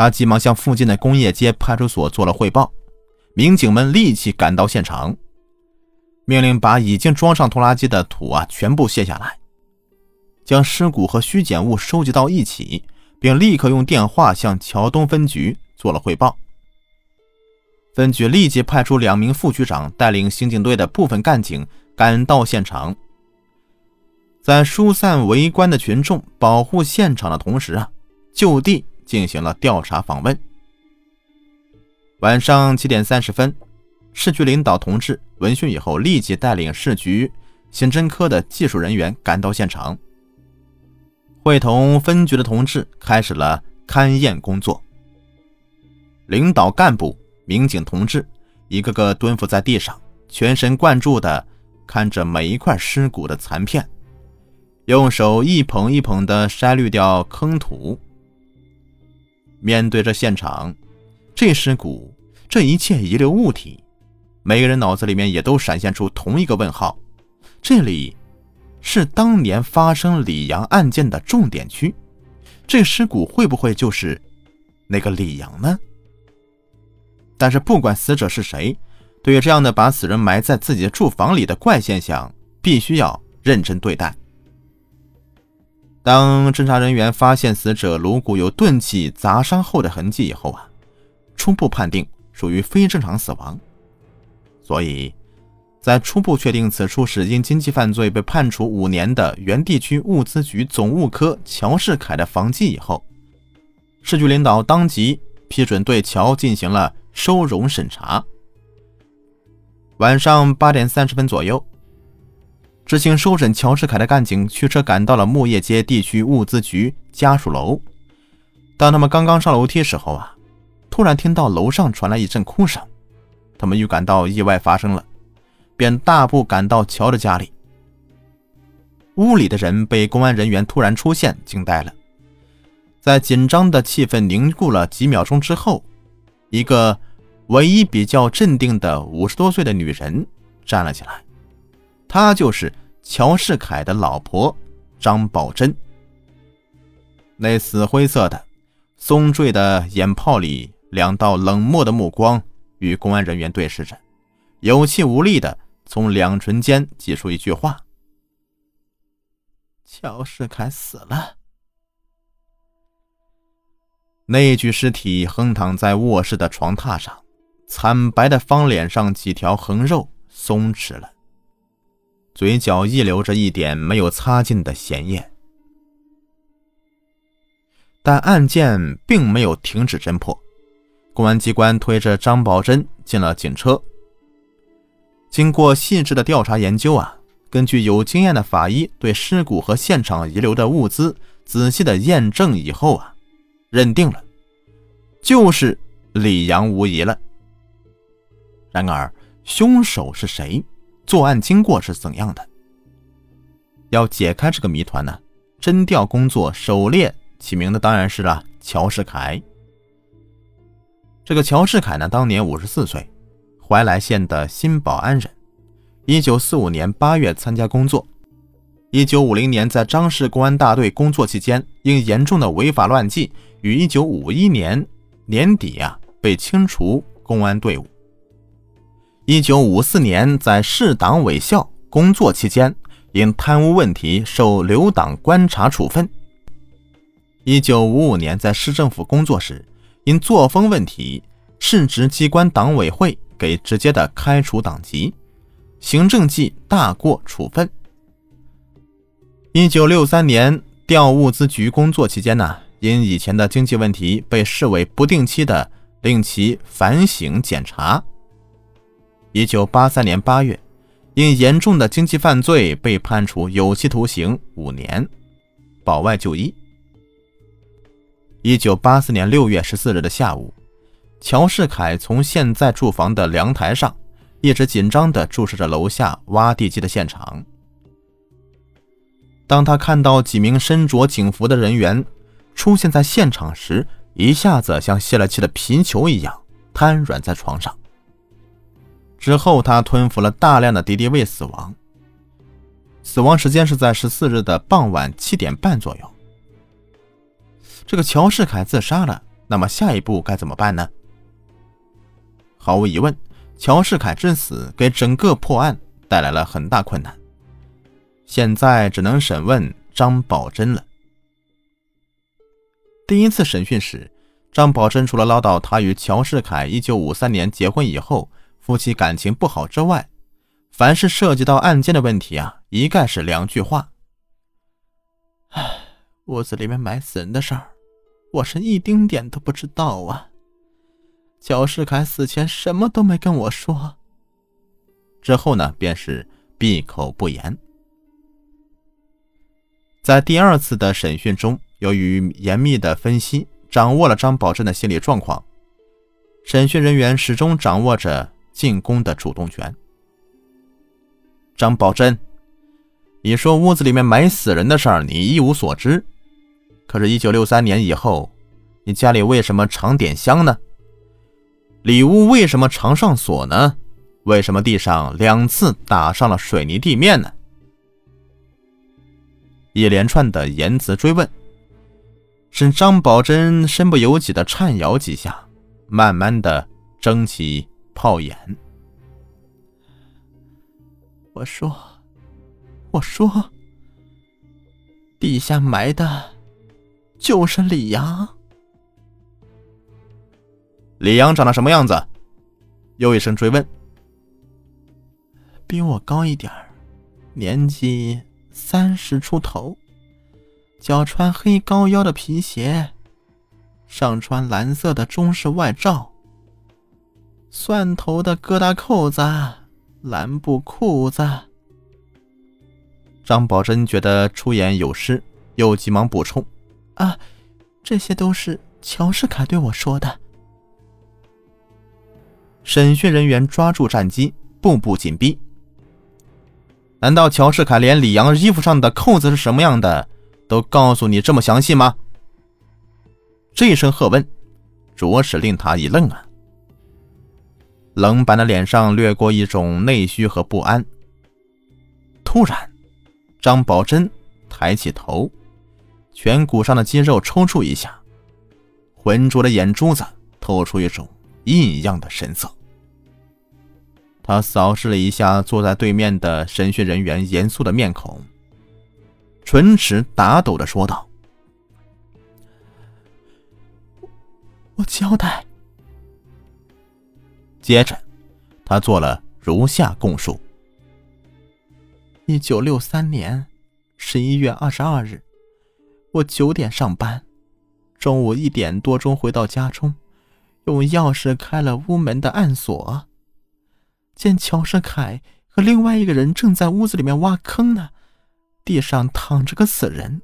他急忙向附近的工业街派出所做了汇报，民警们立即赶到现场，命令把已经装上拖拉机的土啊全部卸下来，将尸骨和虚检物收集到一起，并立刻用电话向桥东分局做了汇报。分局立即派出两名副局长，带领刑警队的部分干警赶到现场，在疏散围观的群众、保护现场的同时啊，就地。进行了调查访问。晚上七点三十分，市局领导同志闻讯以后，立即带领市局刑侦科的技术人员赶到现场，会同分局的同志开始了勘验工作。领导干部、民警同志一个个蹲伏在地上，全神贯注地看着每一块尸骨的残片，用手一捧一捧地筛滤掉坑土。面对着现场，这尸骨，这一切遗留物体，每个人脑子里面也都闪现出同一个问号：这里是当年发生李阳案件的重点区，这尸骨会不会就是那个李阳呢？但是不管死者是谁，对于这样的把死人埋在自己的住房里的怪现象，必须要认真对待。当侦查人员发现死者颅骨有钝器砸伤后的痕迹以后啊，初步判定属于非正常死亡。所以，在初步确定此处是因经济犯罪被判处五年的原地区物资局总务科乔世凯的房记以后，市局领导当即批准对乔进行了收容审查。晚上八点三十分左右。执行收审乔世凯的干警驱车赶到了木叶街地区物资局家属楼。当他们刚刚上楼梯时候啊，突然听到楼上传来一阵哭声。他们预感到意外发生了，便大步赶到乔的家里。屋里的人被公安人员突然出现惊呆了。在紧张的气氛凝固了几秒钟之后，一个唯一比较镇定的五十多岁的女人站了起来。她就是乔世凯的老婆张宝珍。那死灰色的、松坠的眼泡里，两道冷漠的目光与公安人员对视着，有气无力的从两唇间挤出一句话：“乔世凯死了。”那具尸体横躺在卧室的床榻上，惨白的方脸上几条横肉松弛了。嘴角溢流着一点没有擦净的咸液，但案件并没有停止侦破。公安机关推着张宝珍进了警车，经过细致的调查研究啊，根据有经验的法医对尸骨和现场遗留的物资仔细的验证以后啊，认定了就是李阳无疑了。然而，凶手是谁？作案经过是怎样的？要解开这个谜团呢？侦调工作首列起名的当然是了乔世凯。这个乔世凯呢，当年五十四岁，怀来县的新保安人。一九四五年八月参加工作，一九五零年在张氏公安大队工作期间，因严重的违法乱纪，于一九五一年年底啊被清除公安队伍。一九五四年，在市党委校工作期间，因贪污问题受留党观察处分。一九五五年，在市政府工作时，因作风问题，市直机关党委会给直接的开除党籍，行政记大过处分。一九六三年，调物资局工作期间呢，因以前的经济问题，被市委不定期的令其反省检查。一九八三年八月，因严重的经济犯罪被判处有期徒刑五年，保外就医。一九八四年六月十四日的下午，乔世凯从现在住房的阳台上，一直紧张地注视着楼下挖地基的现场。当他看到几名身着警服的人员出现在现场时，一下子像泄了气的皮球一样瘫软在床上。之后，他吞服了大量的敌敌畏，死亡。死亡时间是在十四日的傍晚七点半左右。这个乔世凯自杀了，那么下一步该怎么办呢？毫无疑问，乔世凯之死给整个破案带来了很大困难。现在只能审问张宝珍了。第一次审讯时，张宝珍除了唠叨他与乔世凯1953年结婚以后夫妻感情不好之外，凡是涉及到案件的问题啊，一概是两句话：“唉，屋子里面埋死人的事儿，我是一丁点都不知道啊。乔世凯死前什么都没跟我说。”之后呢，便是闭口不言。在第二次的审讯中，由于严密的分析，掌握了张宝珍的心理状况，审讯人员始终掌握着进攻的主动权。张宝珍，你说屋子里面埋死人的事儿，你一无所知。可是，一九六三年以后，你家里为什么常点香呢？里屋为什么常上锁呢？为什么地上两次打上了水泥地面呢？一连串的言辞追问，使张宝珍身不由己的颤摇几下，慢慢的睁起泡眼。我说：“我说，地下埋的，就是李阳。李阳长得什么样子？”又一声追问。比我高一点年纪。三十出头，脚穿黑高腰的皮鞋，上穿蓝色的中式外罩，蒜头的疙瘩扣子，蓝布裤子。张宝珍觉得出言有失，又急忙补充：“啊，这些都是乔世凯对我说的。”审讯人员抓住战机，步步紧逼。难道乔世凯连李阳衣服上的扣子是什么样的都告诉你这么详细吗？这一声喝问，着实令他一愣啊！冷板的脸上掠过一种内虚和不安。突然，张宝珍抬起头，颧骨上的肌肉抽搐一下，浑浊的眼珠子透出一种异样的神色。他扫视了一下坐在对面的审讯人员严肃的面孔，唇齿打抖的说道：“我交代。”接着，他做了如下供述：一九六三年十一月二十二日，我九点上班，中午一点多钟回到家中，用钥匙开了屋门的暗锁。见乔世凯和另外一个人正在屋子里面挖坑呢，地上躺着个死人，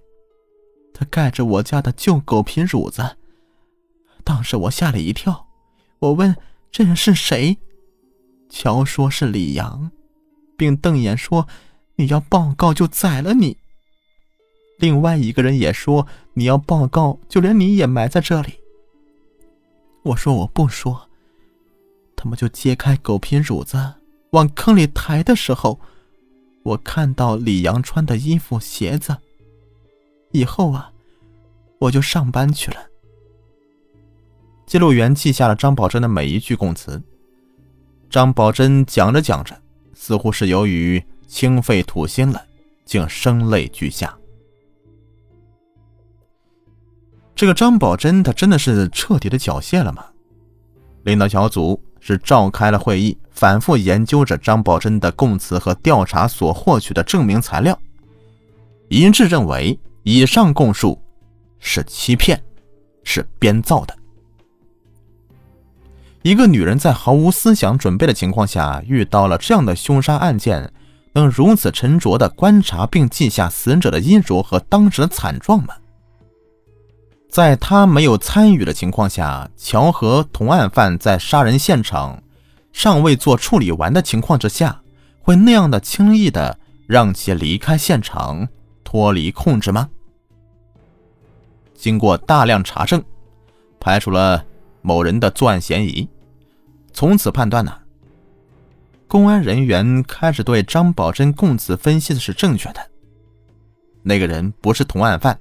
他盖着我家的旧狗皮褥子。当时我吓了一跳，我问这人是谁，乔说是李阳，并瞪眼说你要报告就宰了你。另外一个人也说你要报告，就连你也埋在这里。我说我不说。他们就揭开狗皮褥子往坑里抬的时候，我看到李阳穿的衣服、鞋子。以后啊，我就上班去了。记录员记下了张宝珍的每一句供词。张宝珍讲着讲着，似乎是由于清肺吐心了，竟声泪俱下。这个张宝珍，他真的是彻底的缴械了吗？领导小组。是召开了会议，反复研究着张宝珍的供词和调查所获取的证明材料，一致认为以上供述是欺骗，是编造的。一个女人在毫无思想准备的情况下遇到了这样的凶杀案件，能如此沉着的观察并记下死者的衣着和当时的惨状吗？在他没有参与的情况下，乔和同案犯在杀人现场尚未做处理完的情况之下，会那样的轻易的让其离开现场，脱离控制吗？经过大量查证，排除了某人的作案嫌疑，从此判断呢，公安人员开始对张宝珍供词分析的是正确的，那个人不是同案犯，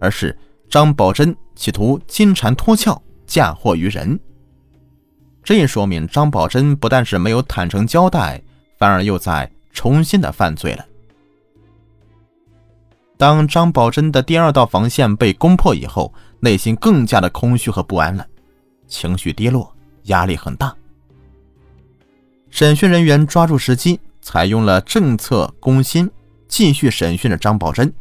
而是。张宝珍企图金蝉脱壳，嫁祸于人。这也说明张宝珍不但是没有坦诚交代，反而又在重新的犯罪了。当张宝珍的第二道防线被攻破以后，内心更加的空虚和不安了，情绪低落，压力很大。审讯人员抓住时机，采用了政策攻心，继续审讯着张宝珍。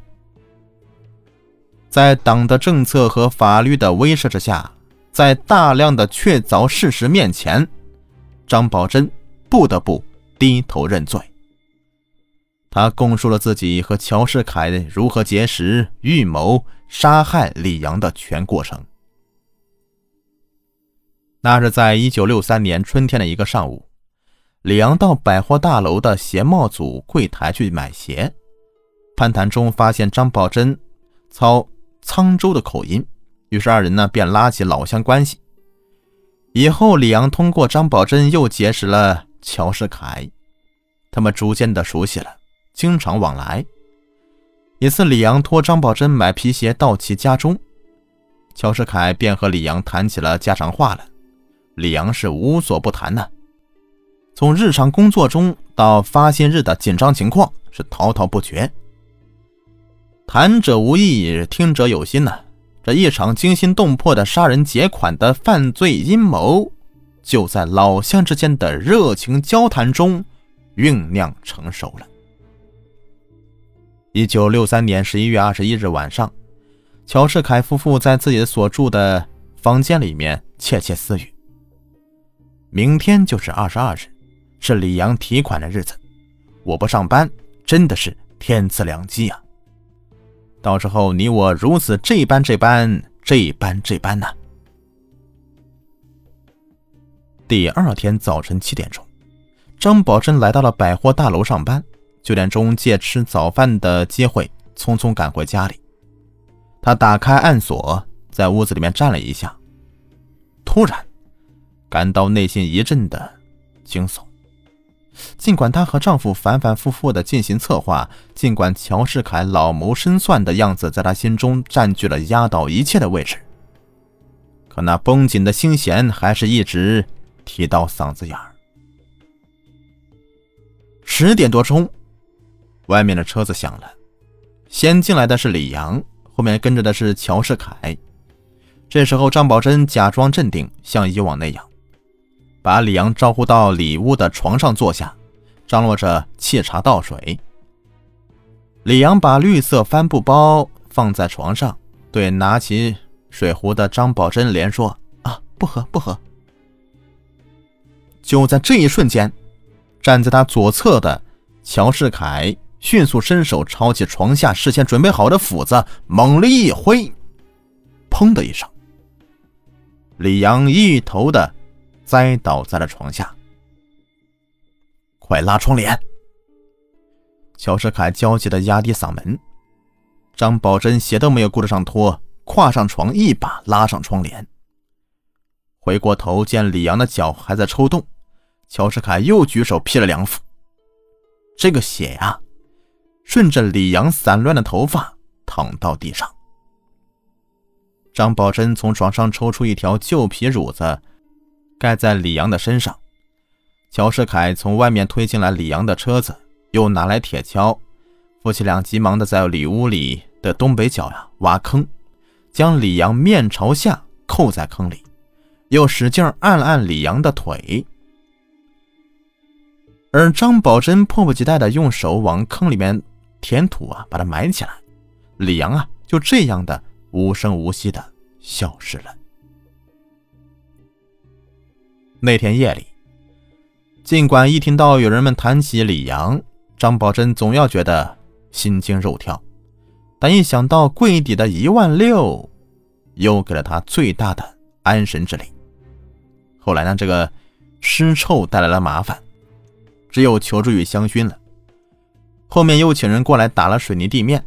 在党的政策和法律的威慑之下，在大量的确凿事实面前，张宝珍不得不低头认罪。他供述了自己和乔世凯如何结识、预谋杀害李阳的全过程。那是在一九六三年春天的一个上午，李阳到百货大楼的鞋帽组柜台去买鞋，攀谈中发现张宝珍操沧州的口音，于是二人呢便拉起老乡关系。以后，李阳通过张宝珍又结识了乔世凯，他们逐渐的熟悉了。经常往来。一次，李阳托张宝珍买皮鞋到其家中，乔世凯便和李阳谈起了家常话了。李阳是无所不谈呢，从日常工作中到发薪日的紧张情况是滔滔不绝。谈者无意，听者有心呐。这一场惊心动魄的杀人劫款的犯罪阴谋，就在老乡之间的热情交谈中酝酿成熟了。一九六三年十一月二十一日晚上，乔世凯夫妇在自己所住的房间里面窃窃私语。明天就是二十二日，是李阳提款的日子，我不上班真的是天赐良机啊！到时候你我如此这般这般这般这般呢？第二天早晨七点钟，张宝珍来到了百货大楼上班。九点钟，借吃早饭的机会，匆匆赶回家里。他打开暗锁，在屋子里面站了一下，突然感到内心一阵的惊悚。尽管她和丈夫反反复复的进行策划，尽管乔世凯老谋深算的样子在她心中占据了压倒一切的位置，可那绷紧的心弦还是一直提到嗓子眼儿。十点多钟。外面的车子响了，先进来的是李阳，后面跟着的是乔世凯。这时候，张宝珍假装镇定，像以往那样，把李阳招呼到里屋的床上坐下，张罗着沏茶倒水。李阳把绿色帆布包放在床上，对拿起水壶的张宝珍连说：“啊，不喝，不喝。”就在这一瞬间，站在他左侧的乔世凯。迅速伸手抄起床下事先准备好的斧子，猛力一挥，砰的一声，李阳一头的栽倒在了床下。快拉窗帘！乔世凯焦急的压低嗓门。张宝珍鞋都没有顾得上脱，跨上床，一把拉上窗帘。回过头见李阳的脚还在抽动，乔世凯又举手劈了两斧。这个血呀！顺着李阳散乱的头发淌到地上。张宝珍从床上抽出一条旧皮褥子，盖在李阳的身上。乔世凯从外面推进来李阳的车子，又拿来铁锹。夫妻俩急忙的在里屋里的东北角呀挖坑，将李阳面朝下扣在坑里，又使劲按了按李阳的腿。而张宝珍迫不及待的用手往坑里面。填土啊，把它埋起来。李阳啊，就这样的无声无息的消失了。那天夜里，尽管一听到有人们谈起李阳，张宝珍总要觉得心惊肉跳，但一想到柜底的一万六，又给了他最大的安神之力。后来呢，这个尸臭带来了麻烦，只有求助于香薰了。后面又请人过来打了水泥地面。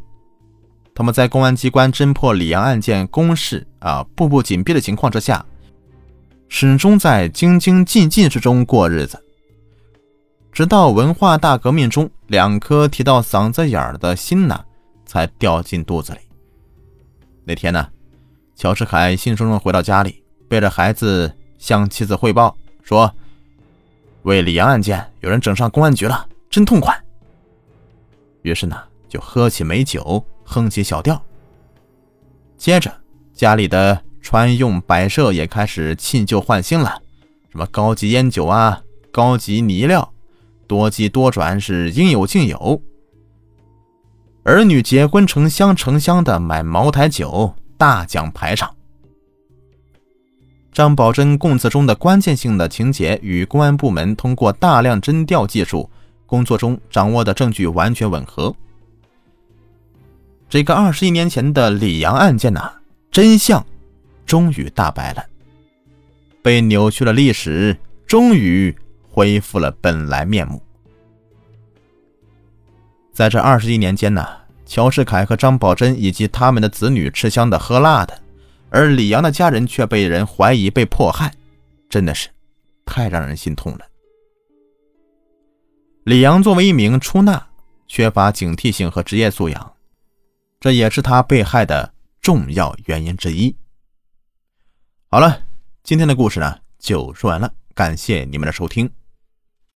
他们在公安机关侦破李阳案件攻势啊步步紧逼的情况之下，始终在京津冀冀之中过日子。直到文化大革命中，两颗提到嗓子眼儿的心呢，才掉进肚子里。那天呢，乔世凯兴冲冲回到家里，背着孩子向妻子汇报说：“为李阳案件，有人整上公安局了，真痛快。”于是呢，就喝起美酒，哼起小调。接着，家里的穿用摆设也开始弃旧换新了，什么高级烟酒啊，高级泥料，多机多转是应有尽有。儿女结婚成箱成箱的买茅台酒，大讲排场。张宝珍供词中的关键性的情节与公安部门通过大量侦调技术工作中掌握的证据完全吻合。这个二十一年前的李阳案件呐，真相终于大白了，被扭曲的历史终于恢复了本来面目。在这二十一年间呢，乔世凯和张宝珍以及他们的子女吃香的喝辣的，而李阳的家人却被人怀疑被迫害，真的是太让人心痛了。李阳作为一名出纳，缺乏警惕性和职业素养。这也是他被害的重要原因之一。好了，今天的故事呢就说完了，感谢你们的收听。